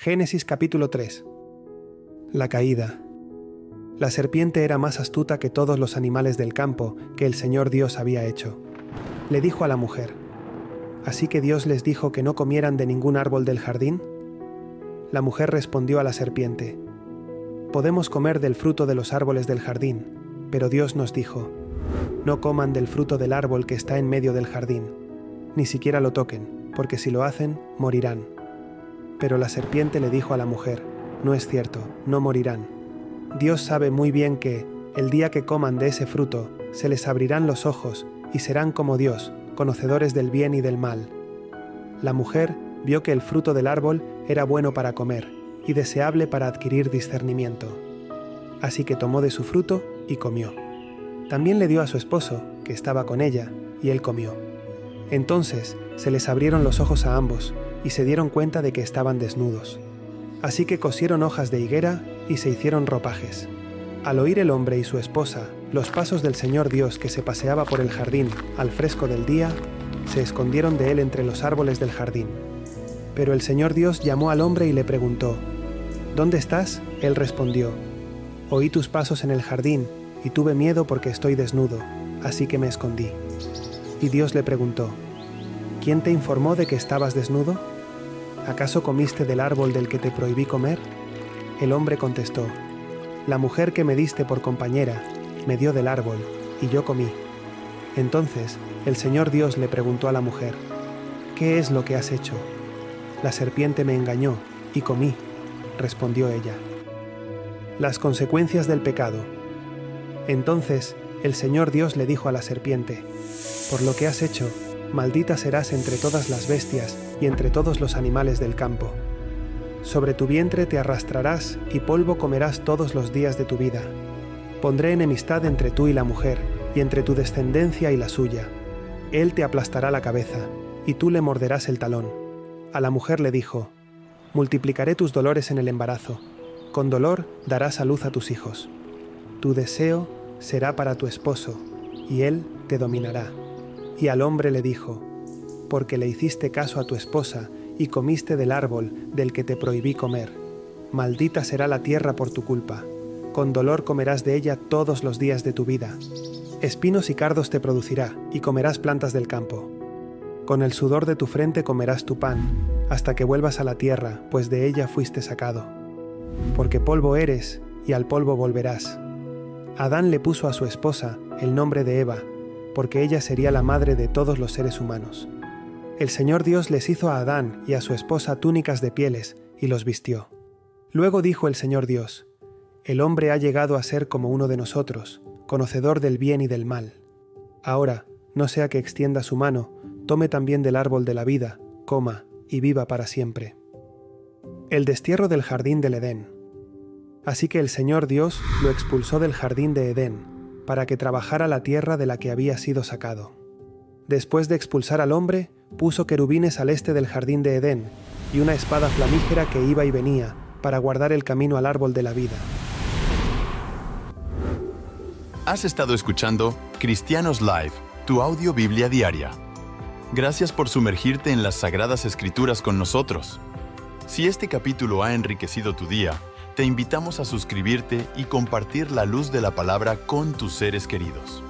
Génesis capítulo 3 La caída. La serpiente era más astuta que todos los animales del campo que el Señor Dios había hecho. Le dijo a la mujer, ¿Así que Dios les dijo que no comieran de ningún árbol del jardín? La mujer respondió a la serpiente, Podemos comer del fruto de los árboles del jardín, pero Dios nos dijo, No coman del fruto del árbol que está en medio del jardín, ni siquiera lo toquen, porque si lo hacen, morirán. Pero la serpiente le dijo a la mujer, No es cierto, no morirán Dios sabe muy bien que, el día que coman de ese fruto, se les abrirán los ojos y serán como Dios, conocedores del bien y del mal. La mujer vio que el fruto del árbol era bueno para comer y deseable para adquirir discernimiento. Así que tomó de su fruto y comió. También le dio a su esposo, que estaba con ella, y él comió. Entonces se les abrieron los ojos a ambos y se dieron cuenta de que estaban desnudos. Así que cosieron hojas de higuera y se hicieron ropajes. Al oír el hombre y su esposa los pasos del Señor Dios que se paseaba por el jardín al fresco del día, se escondieron de él entre los árboles del jardín. Pero el Señor Dios llamó al hombre y le preguntó, ¿Dónde estás? Él respondió, Oí tus pasos en el jardín y tuve miedo porque estoy desnudo, así que me escondí. Y Dios le preguntó, ¿quién te informó de que estabas desnudo? ¿Acaso comiste del árbol del que te prohibí comer? El hombre contestó, La mujer que me diste por compañera me dio del árbol, y yo comí. Entonces el Señor Dios le preguntó a la mujer, ¿Qué es lo que has hecho? La serpiente me engañó, y comí, respondió ella. Las consecuencias del pecado. Entonces el Señor Dios le dijo a la serpiente, Por lo que has hecho, maldita serás entre todas las bestias y entre todos los animales del campo. Sobre tu vientre te arrastrarás y polvo comerás todos los días de tu vida. Pondré enemistad entre tú y la mujer, y entre tu descendencia y la suya. Él te aplastará la cabeza, y tú le morderás el talón. A la mujer le dijo, Multiplicaré tus dolores en el embarazo, con dolor darás a luz a tus hijos. Tu deseo será para tu esposo, y él te dominará. Y al hombre le dijo, porque le hiciste caso a tu esposa y comiste del árbol del que te prohibí comer. Maldita será la tierra por tu culpa. Con dolor comerás de ella todos los días de tu vida. Espinos y cardos te producirá, y comerás plantas del campo. Con el sudor de tu frente comerás tu pan, hasta que vuelvas a la tierra, pues de ella fuiste sacado. Porque polvo eres, y al polvo volverás. Adán le puso a su esposa el nombre de Eva, porque ella sería la madre de todos los seres humanos. El Señor Dios les hizo a Adán y a su esposa túnicas de pieles y los vistió. Luego dijo el Señor Dios, El hombre ha llegado a ser como uno de nosotros, conocedor del bien y del mal. Ahora, no sea que extienda su mano, tome también del árbol de la vida, coma y viva para siempre. El destierro del jardín del Edén. Así que el Señor Dios lo expulsó del jardín de Edén, para que trabajara la tierra de la que había sido sacado. Después de expulsar al hombre, puso querubines al este del jardín de Edén y una espada flamígera que iba y venía para guardar el camino al árbol de la vida. Has estado escuchando Cristianos Live, tu audio Biblia diaria. Gracias por sumergirte en las Sagradas Escrituras con nosotros. Si este capítulo ha enriquecido tu día, te invitamos a suscribirte y compartir la luz de la palabra con tus seres queridos.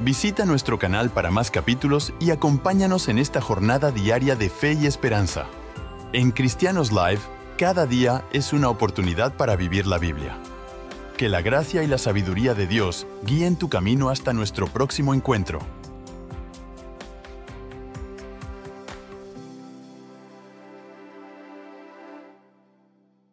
Visita nuestro canal para más capítulos y acompáñanos en esta jornada diaria de fe y esperanza. En Cristianos Live, cada día es una oportunidad para vivir la Biblia. Que la gracia y la sabiduría de Dios guíen tu camino hasta nuestro próximo encuentro.